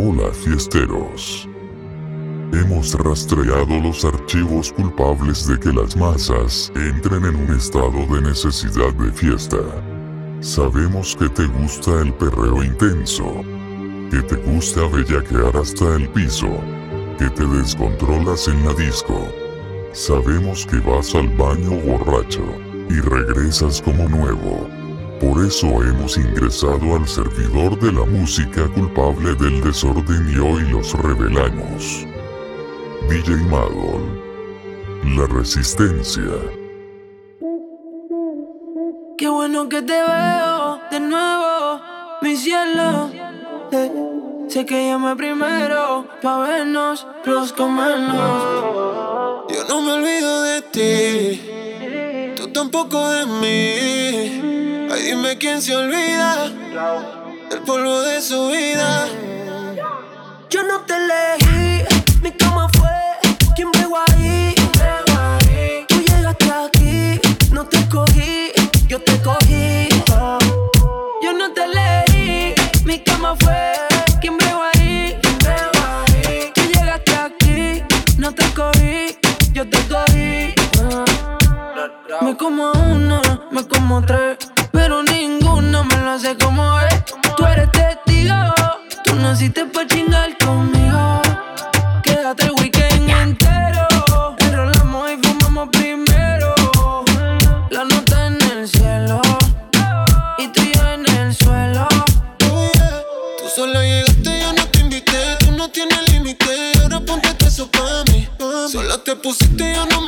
Hola fiesteros. Hemos rastreado los archivos culpables de que las masas entren en un estado de necesidad de fiesta. Sabemos que te gusta el perreo intenso, que te gusta bellaquear hasta el piso, que te descontrolas en la disco. Sabemos que vas al baño borracho y regresas como nuevo. Por eso hemos ingresado al servidor de la música culpable del desorden y hoy los revelamos. DJ Magol. La resistencia. Qué bueno que te veo de nuevo, mi cielo. Eh, sé que llamé primero pa' vernos, los comernos. Yo no me olvido de ti, tú tampoco de mí. Dime quién se olvida del polvo de su vida. Yo no te elegí, naciste pa' chingar conmigo. Quédate el weekend entero, enrolamos y fumamos primero. La nota en el cielo y tú y yo en el suelo. Tú sola llegaste, yo no te invité. Tú no tienes límite, ahora ponte eso pa' mí. Sola te pusiste, yo no me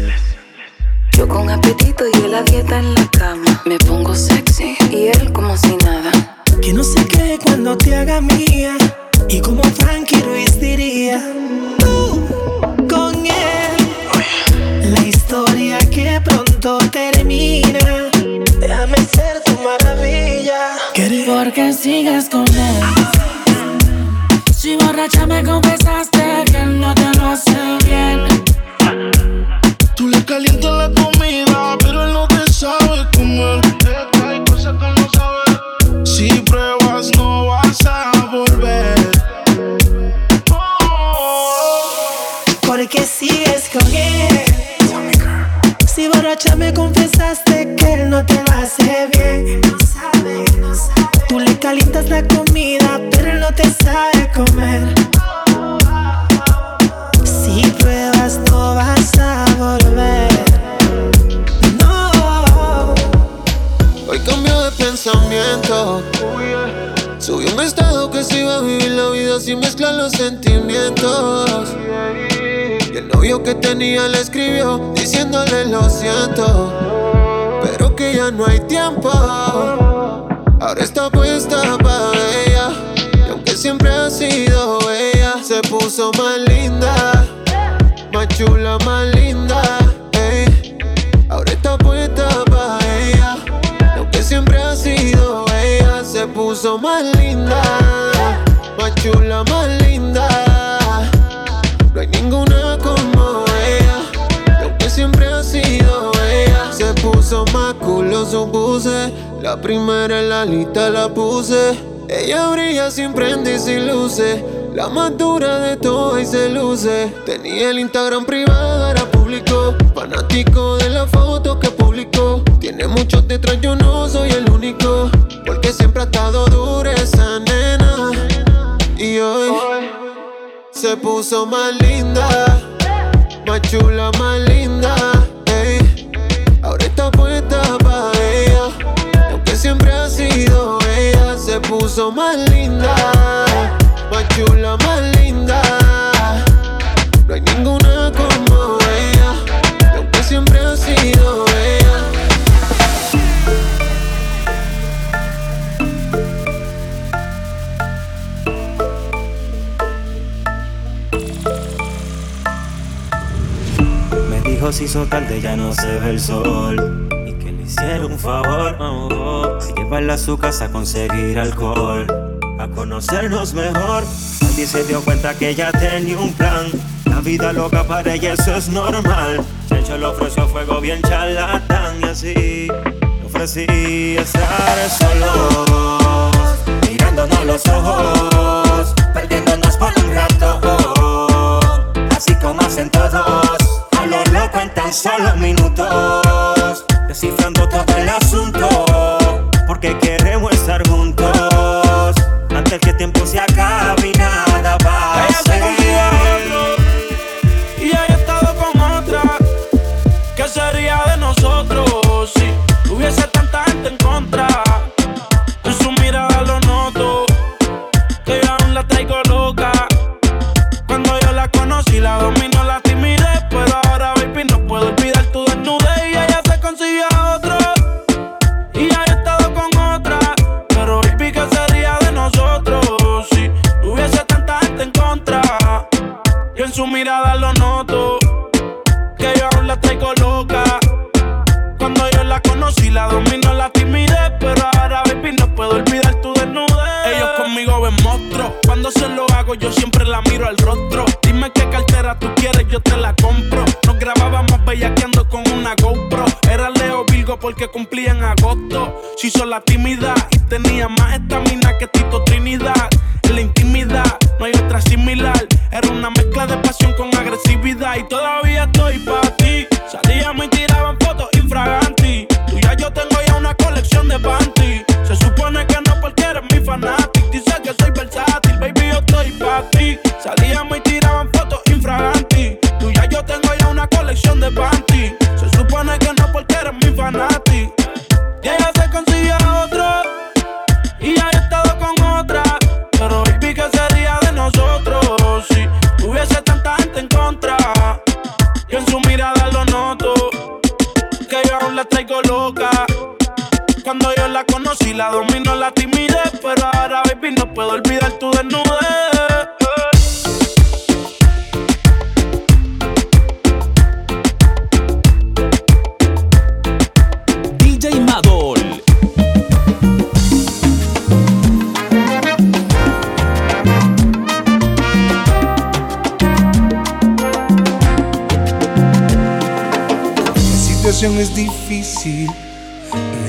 Yo con apetito y él a dieta en la cama. Me pongo sexy y él como si nada. Que no se quede cuando te haga mía. Y como Frankie Ruiz diría, tú con él. La historia que pronto termina. Déjame ser tu maravilla. Porque sigues con él. Si borracha me confesaste que él no te lo hace bien. Tú le calientas la comida, pero él no te sabe comer. Hay cosas que no sabe. Si pruebas, no vas a volver. Oh. Porque sigues con él. Si borracha me confesaste que él no te hace bien. No. Tú le calientas la comida, pero él no te sabe comer. Subió un estado que se iba a vivir la vida sin mezclar los sentimientos. Y el novio que tenía le escribió diciéndole lo siento. Pero que ya no hay tiempo. Ahora está puesta para ella. Y aunque siempre ha sido ella, se puso más linda. Más chula, más linda. Puso más linda. Más chula, más linda. No hay ninguna como ella. Y aunque siempre ha sido ella, se puso más culo supuse. La primera en la lista la puse. Ella brilla sin prende y sin luces. La más dura de todas y se luce. Tenía el Instagram privado, era público público, fanático de la foto que publicó. Tiene muchos detrás, yo no soy el único, porque siempre ha estado dura esa nena. Y hoy se puso más linda, más chula, más linda. Ahora está puesta para ella, aunque siempre ha sido ella, se puso más linda, más chula, más linda. Si hizo tarde ya no se ve el sol y que le hiciera un favor, oh, oh, llevarla a su casa a conseguir alcohol, a conocernos mejor. Nadie se dio cuenta que ella tenía un plan vida loca para ella eso es normal. Chencho le ofreció fuego bien charlatán y así ofrecí estar solos, mirándonos los ojos, perdiéndonos por un rato, así como hacen todos, a lo loco en tan solo minutos, descifrando todo el asunto, porque queremos estar juntos, antes que el tiempo se acabe es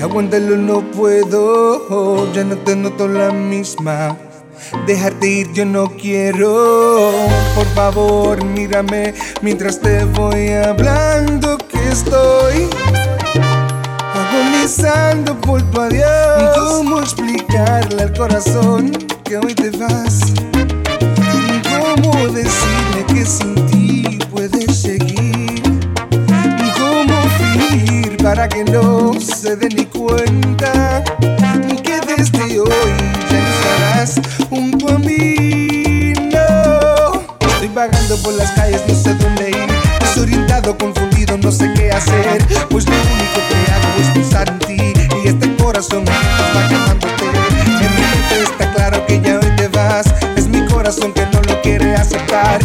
aguantarlo no puedo. Ya no te noto la misma. Dejarte ir yo no quiero. Por favor, mírame mientras te voy hablando que estoy agonizando por tu adiós. ¿Cómo explicarle al corazón que hoy te vas? ¿Cómo decirle que sin ti puedes seguir? Para que no se dé ni cuenta que desde hoy ya no estarás junto a mí. No, estoy vagando por las calles, no sé dónde ir. Desorientado, confundido, no sé qué hacer. Pues lo único que hago es pensar en ti. Y este corazón está quemándote. En mi mente está claro que ya hoy te vas. Es mi corazón que no lo quiere aceptar.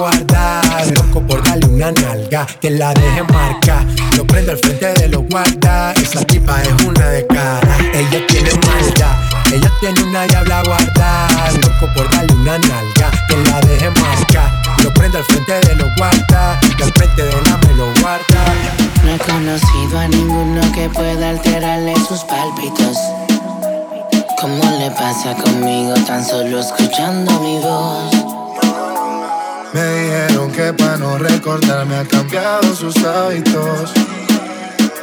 Una guardada. Loco por darle una nalga. Que la deje marca. Lo prende al frente de los guardas. Esa tipa es una de cara. Ella tiene maldad. Ella tiene una diabla guardada. Loco por darle una nalga. Que la deje marca. Lo prende al frente de los guardas. Al frente de la me lo guarda. No he conocido a ninguno que pueda alterarle sus pálpitos. ¿Cómo le pasa conmigo tan solo escuchando mi voz? Me dijeron que para no recordarme ha cambiado sus hábitos.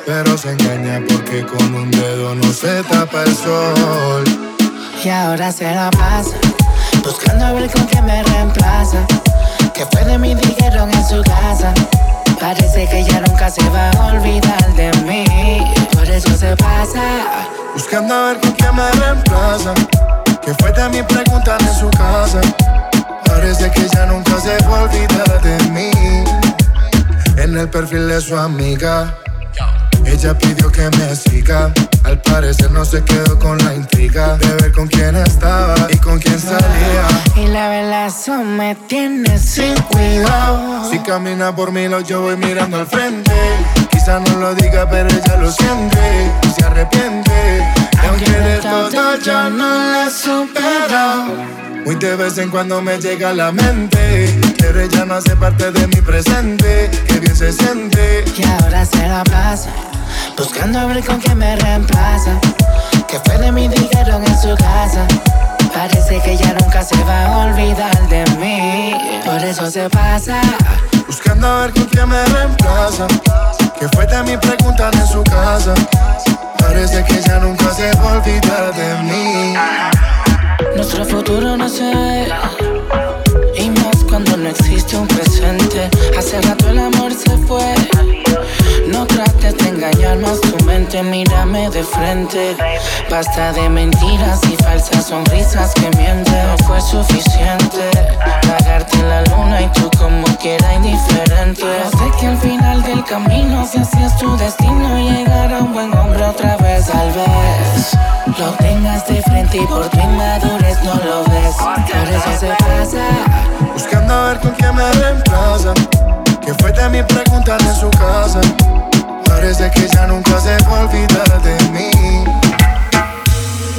Pero se engaña porque con un dedo no se tapa el sol. Y ahora se la pasa buscando a ver con qué me reemplaza. Que fue de mí dijeron en su casa. Parece que ya nunca se va a olvidar de mí. Por eso se pasa. Buscando a ver con quién me reemplaza. Que fue de mí preguntan en su casa. Parece que ya nunca se va a olvidar de mí. En el perfil de su amiga. Ella pidió que me siga. Al parecer no se quedó con la intriga de ver con quién estaba y con quién salía. Y la eso me tiene sin cuidado. Si camina por mí, lo yo voy mirando al frente. Quizá no lo diga, pero ella lo siente y se arrepiente. Y aunque de todo yo no la supero. Muy de vez en cuando me llega a la mente. Pero ella no hace parte de mi presente. Que bien se siente. Y ahora se la pasa. Buscando a ver con qué me reemplaza. Que fue de mí dijeron en su casa. Parece que ya nunca se va a olvidar de mí. Por eso se pasa. Buscando a ver con quién me reemplaza. Que fue de mí preguntan en su casa. Parece que ya nunca se va de mí. Nuestro futuro no se ve. Y más cuando no existe un presente. Hace rato el amor se fue. No trates de engañar más tu mente, mírame de frente. Basta de mentiras y falsas sonrisas que mienten. No fue suficiente pagarte la luna y tú como quiera indiferente. Sé que al final del camino, si así es tu destino, llegar a un buen hombre otra vez, tal vez. Lo tengas de frente y por tu inmadurez no lo ves. Por eso se pasa. Buscando a ver con quién me reemplaza. Que fue de mí preguntan en su casa. Parece que ya nunca se va a olvidar de mí.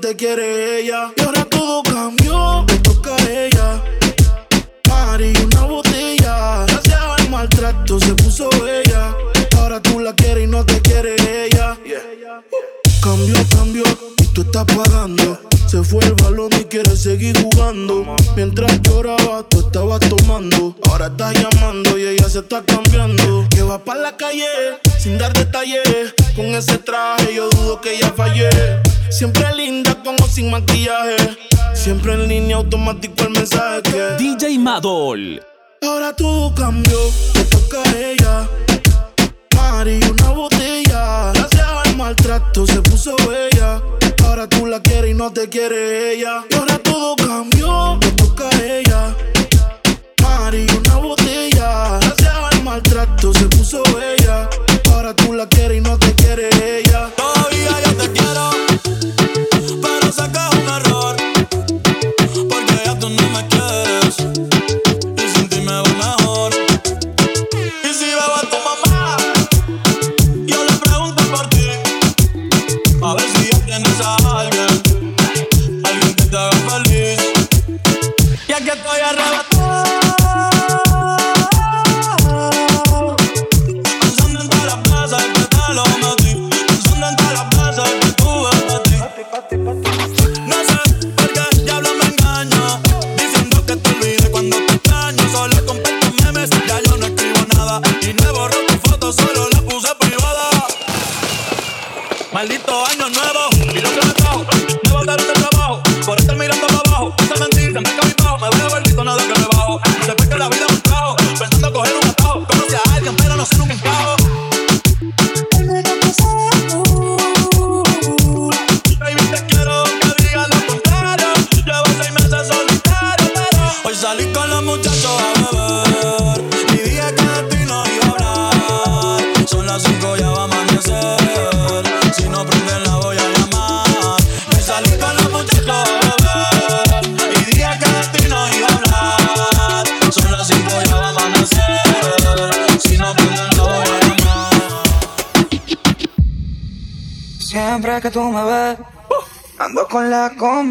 Te quiere ella. Y ahora todo cambió. Te toca a ella. Mari, una botella. Gracias al maltrato se puso bella. Ahora tú la quieres y no te quiere ella. Cambió, cambió y tú estás pagando. Se fue el balón y quiere seguir jugando. Mientras lloraba, tú estabas tomando. Ahora estás llamando y ella se está cambiando. Que va para la calle sin dar detalles. Con ese traje yo dudo que ella fallé. Siempre linda como sin maquillaje. Siempre en línea automático el mensaje que DJ Madol. Ahora todo cambió, te toca a ella. Mari, una botella. Gracias al maltrato se puso bella. Ahora tú la quieres y no te quiere ella. Y ahora todo cambió, te toca a ella. Mari, una botella. Gracias al maltrato se puso bella. Ahora tú la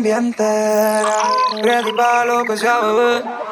cumbia entera. Ready pa' lo que sea, bebé.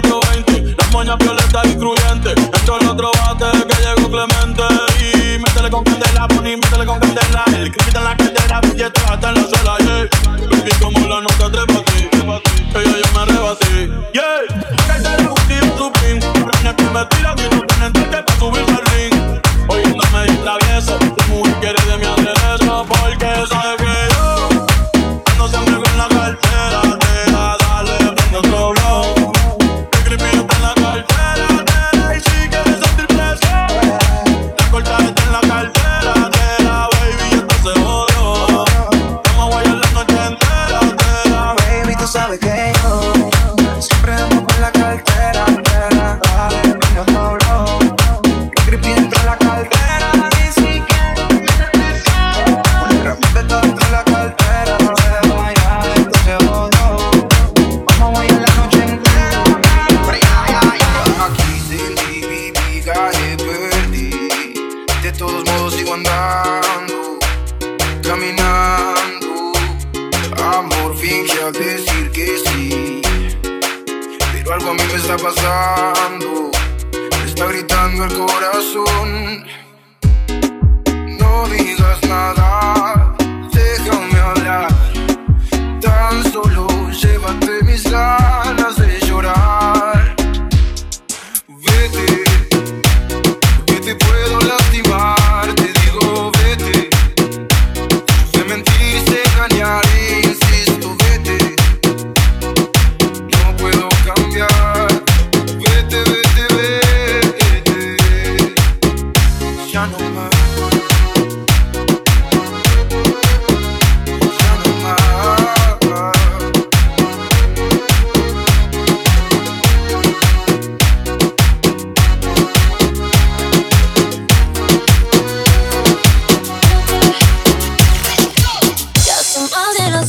420, las moñas violeta y crujiente. Esto es otro bate que llegó Clemente. Y métele con candela, Bonnie, métele con candela. El crítico en la cartera, billetes hasta en la suela, yeah. Baby, como la nota trepa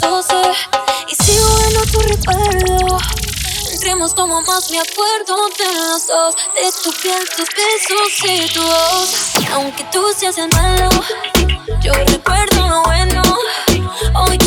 12 y sigo en tu recuerdo. Entremos como más me acuerdo de los dos, de tu piel, tus besos y tu voz. Aunque tú seas el malo, yo recuerdo lo bueno. Hoy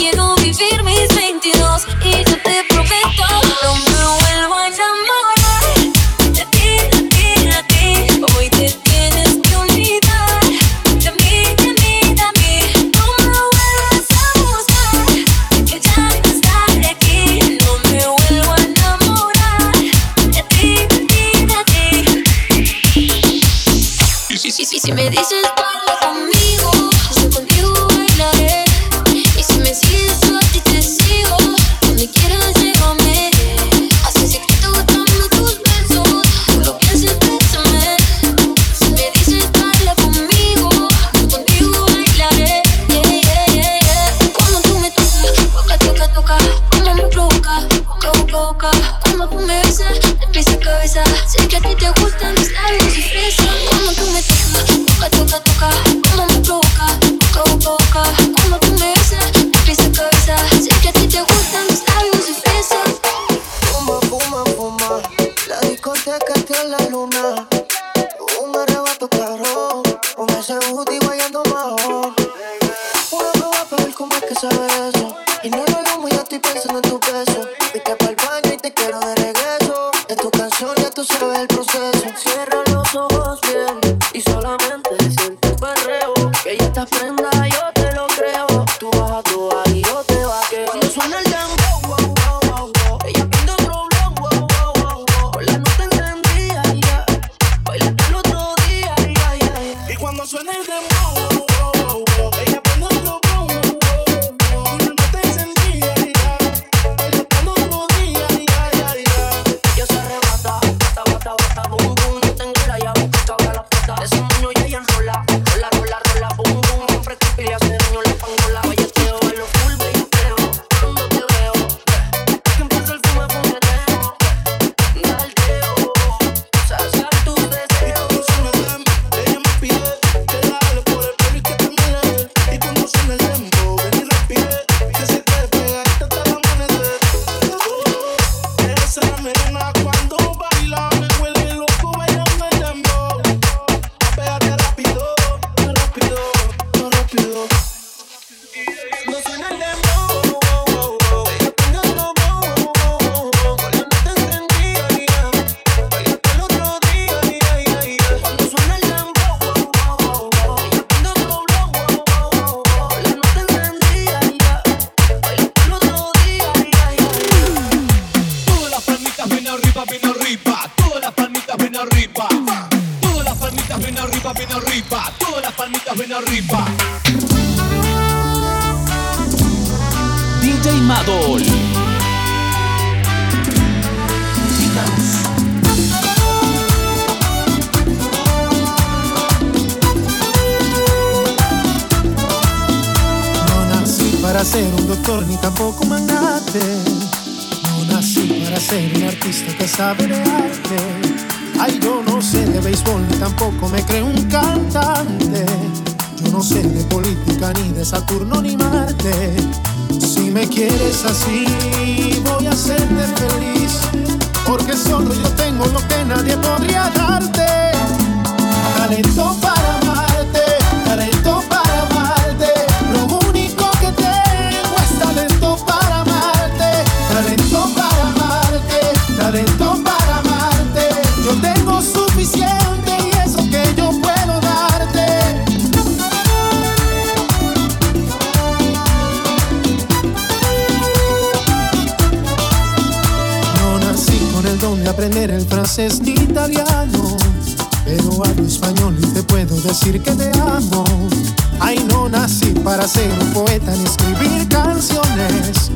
la el don de aprender el francés ni italiano. Pero hablo español y te puedo decir que te amo. Ay, no nací para ser un poeta ni escribir canciones.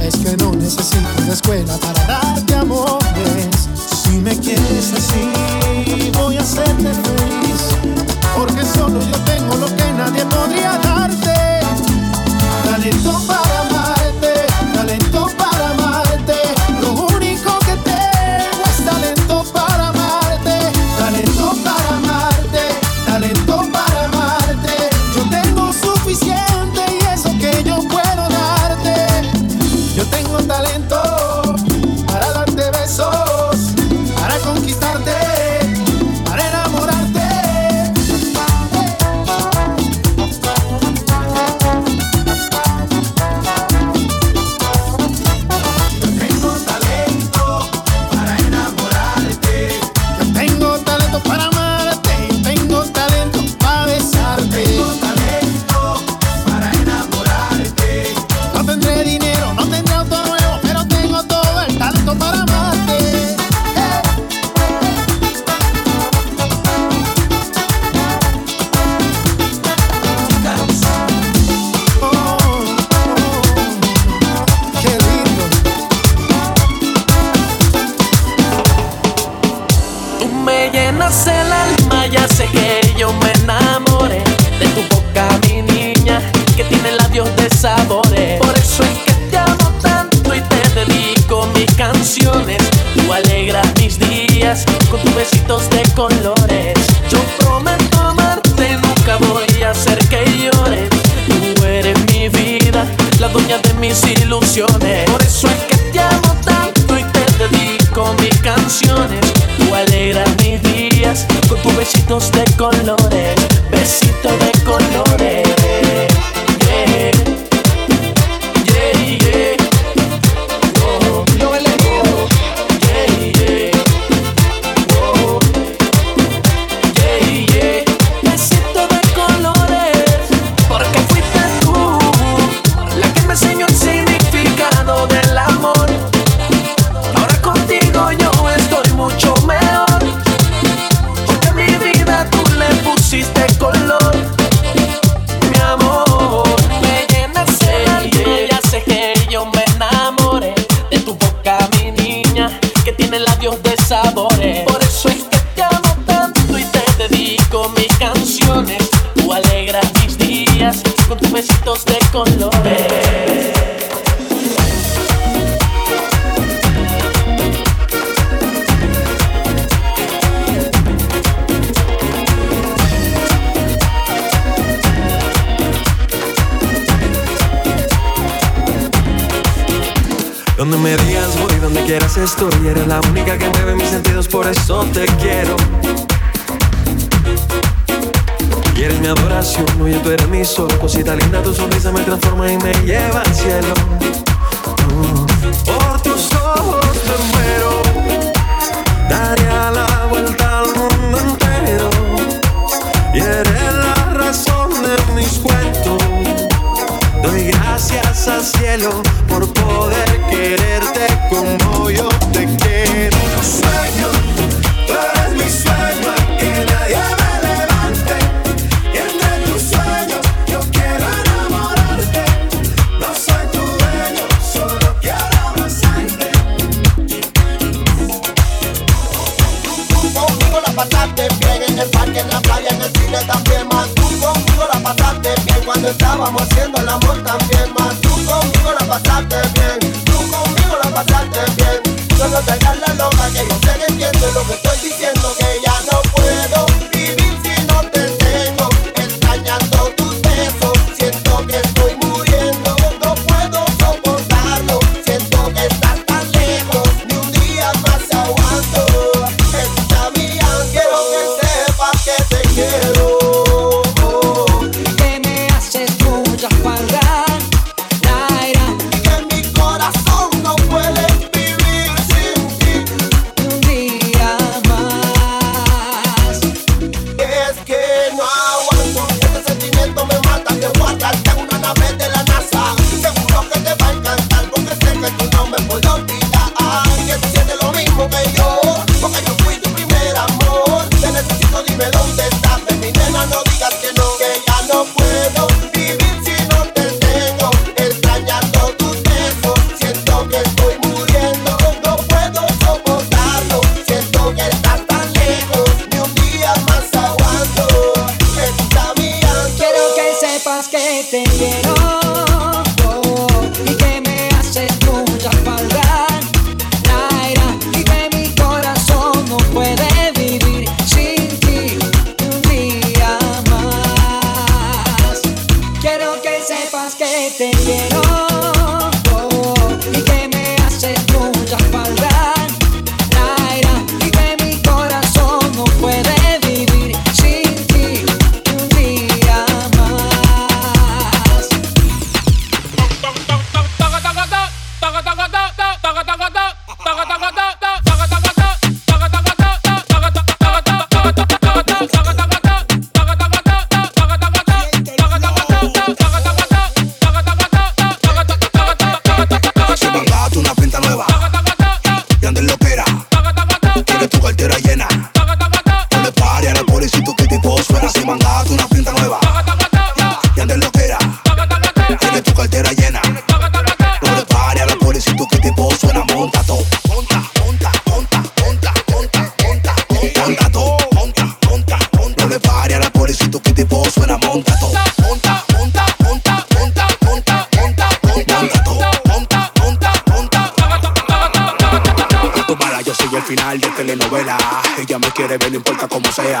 Es que no necesito una escuela para darte amores. Si me quieres así, voy a hacerte feliz. Porque solo yo tengo lo que nadie podría darte. Dale. ella me quiere ver, no importa cómo sea.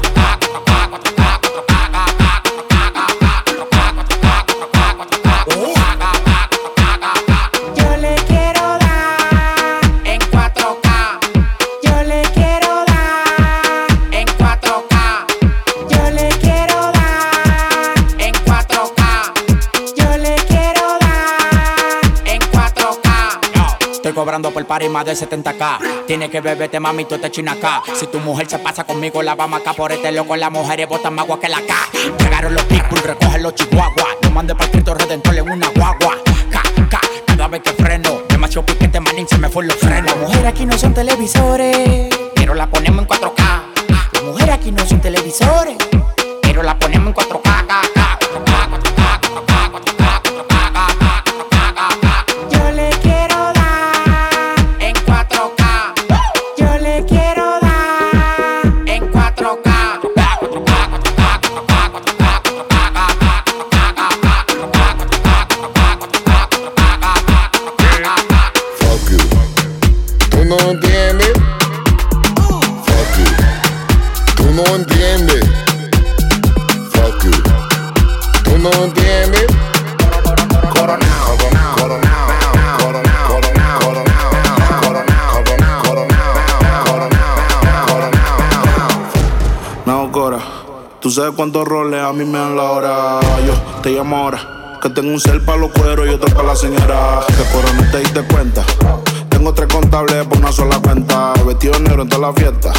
Cobrando por par y más de 70k. Tienes que beberte, mami, tú te china acá. Si tu mujer se pasa conmigo, la vamos acá por este loco. Las mujeres botan más agua que la K. Llegaron los pitbull, recogen los chihuahuas. No mande para Cristo Redentor en una guagua. K, K, cada vez que freno. Demasiado piquete, manín, se me fue los frenos. Las mujeres aquí no son televisores, pero la ponemos en 4K. Las mujeres aquí no son televisores, tú sabes cuántos roles a mí me dan la hora. Yo te llamo ahora. Que tengo un cel para los cueros y otro para la señora. Que Cora no te diste cuenta. Tengo tres contables por una sola cuenta. Vestido negro en toda la fiesta.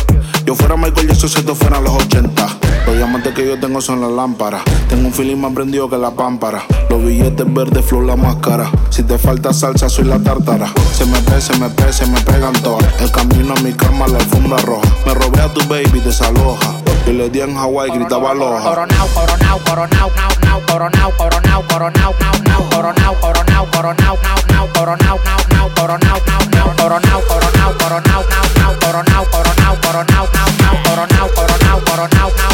Yo fuera Michael Jackson si esto fueran los 80. Los diamantes que yo tengo son las lámparas. Tengo un feeling más prendido que la pámpara. Los billetes verdes, flor la máscara. Si te falta salsa, soy la tártara. Se me pe, se me pe, se me pegan todas. El camino a mi cama, la alfombra roja. Me robé a tu baby, desaloja. Y le di en Hawái, gritaba aloha. Coronao, coronao, coronao, nao, nao, coronao, coronao, coronao, nao, nao, coronao, coronao, coronao, nao, nao, coronao, nao, nao, coronao, nao, nao, coronao, coronao, coronao, nao, nao, coronao, coronao, coronao, nao, nao, coronao, coronao, coronao, nao, nao, coronao,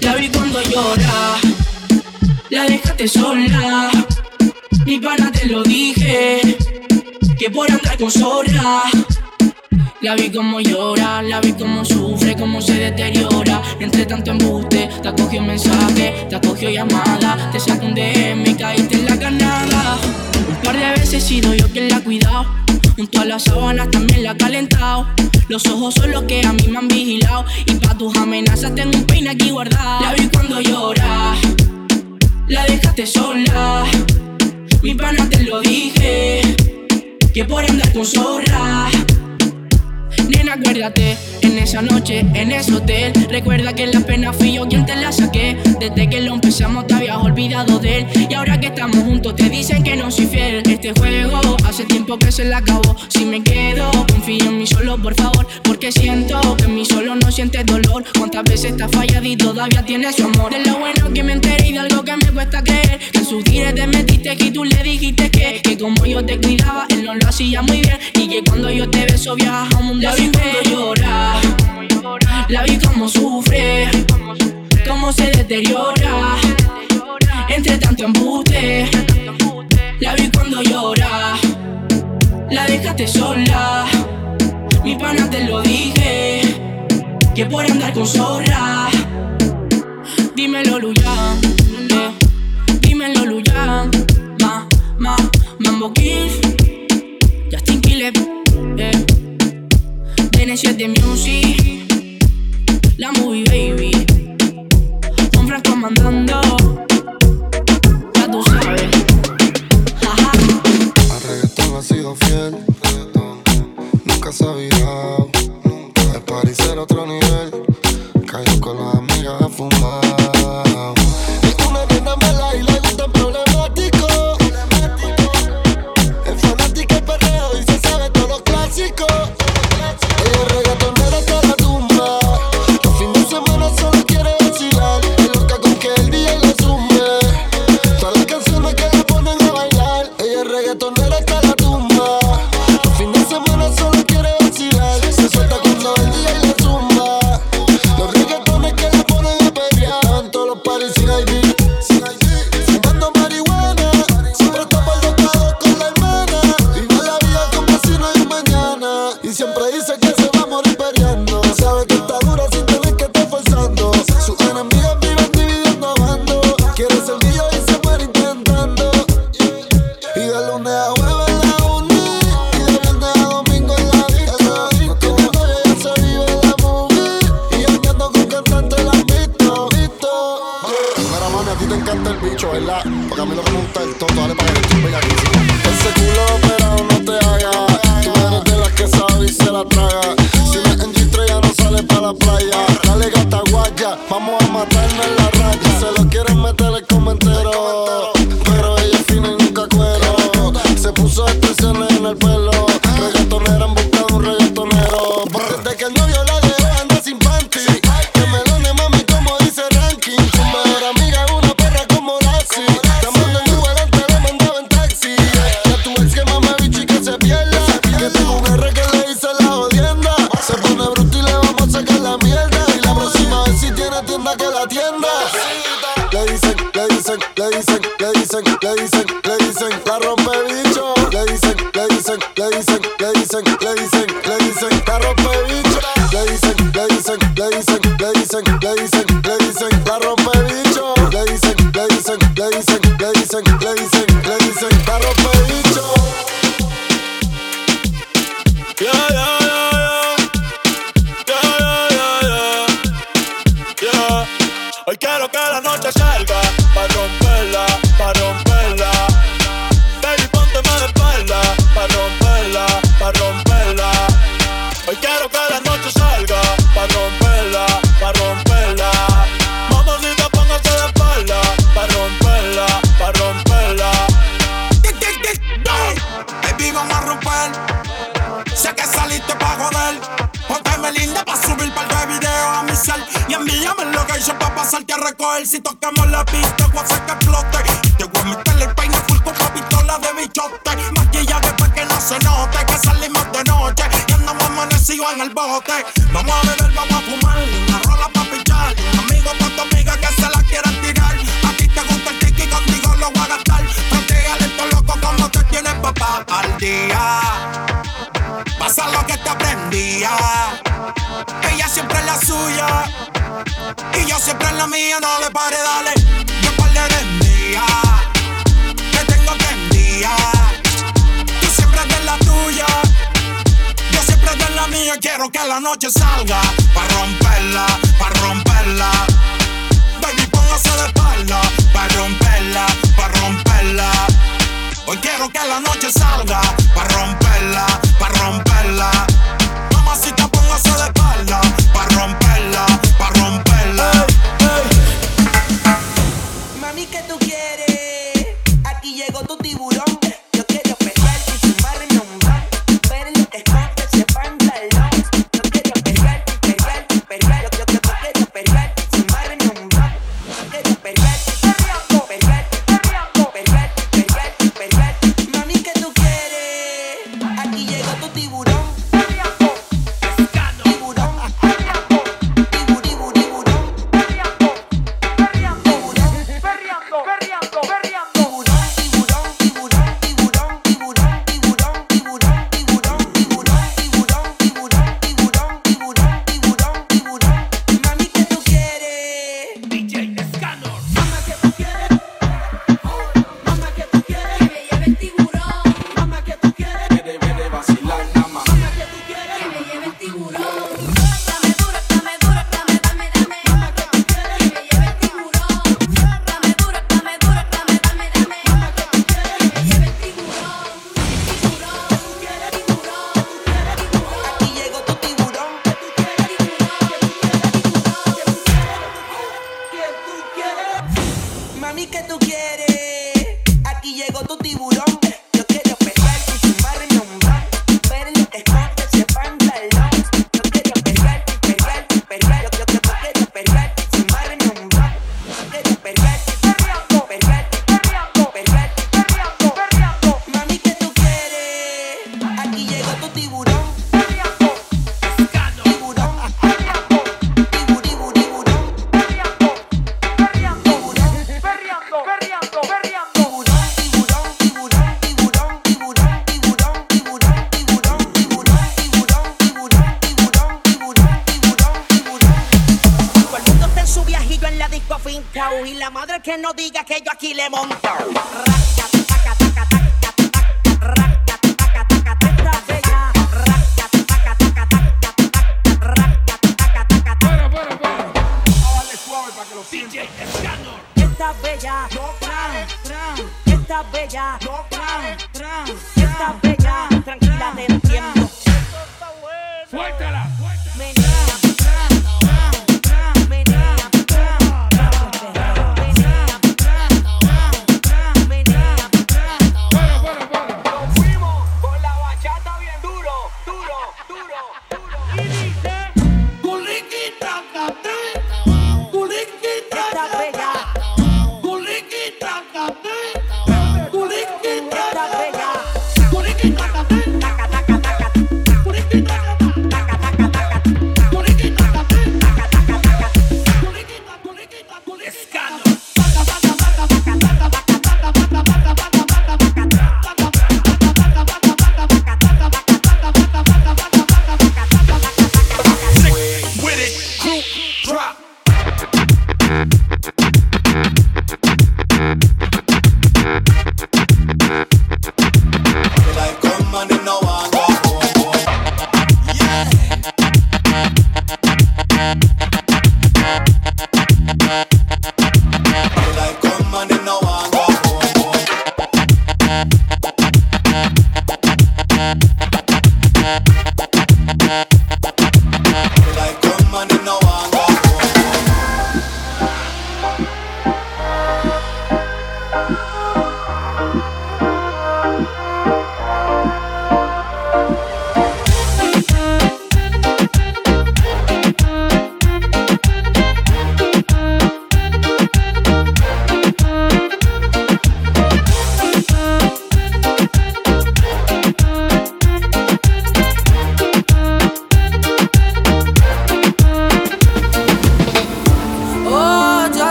La vi cuando llora. La dejaste sola. Mi pana te lo dije. Que por andar con zorra. La vi como llora, la vi como sufre, como se deteriora. Entre tanto embuste, te acogió mensaje, te acogió llamada, te saco un DM y caíste en la canada. Un par de veces he sido yo quien la ha. Junto a las sábanas también la ha calentado. Los ojos son los que a mí me han vigilado. Y pa' tus amenazas tengo un peine aquí guardado. La vi cuando llora, la dejaste sola. Mi pana te lo dije, que por andar con zorra. Nena, acuérdate, en esa noche, en ese hotel. Recuerda que la pena fui yo quien te la saqué. Desde que lo empezamos te habías olvidado de él. Y ahora que estamos juntos te dicen que no soy fiel. Este juego hace tiempo que se la acabó. Si me quedo, confío en mí solo, por favor. Porque siento que en mí solo no sientes dolor. Cuántas veces te has fallado y todavía tienes su amor. De lo bueno que me enteré y de algo que me cuesta creer. Que en sus días te metiste y tú le dijiste que, que como yo te cuidaba, él no lo hacía muy bien. Y que cuando yo te beso viaja a un mundo sin cuando llora. La vi como sufre, como se deteriora. Entre tanto embuste, la vi cuando llora. La dejaste sola, mi pana te lo dije. Que por andar con zorra, dímelo Luyan, dímelo Luyan, ma, ma, mambo kill, Justin eh. Tennessee de Music, la movie baby, con Franco mandando, ya tú sabes. Al reggaetón ha sido fiel, nunca se ha virado. El party ser otro nivel, cayó con las amigas a fumar. Que la noche salga que la noche salga.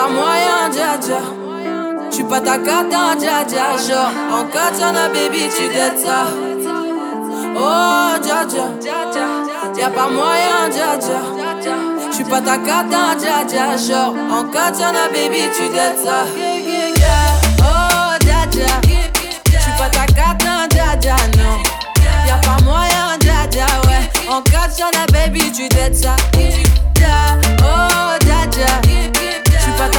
Pas moyen, dja dja. J'suis pas ta cata, dja dja. Genre, en katana, baby, tu dettes ça. Oh, dja dja. Y'a pas moyen, dja dja. J'suis pas ta cata, dja dja. Genre, en katana, baby, tu dettes ça. Oh, dja dja. J'suis pas ta cata, dja dja, non. Y'a pas moyen, dja dja, ouais. En katana, baby, tu dettes ça. Oh,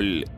ال...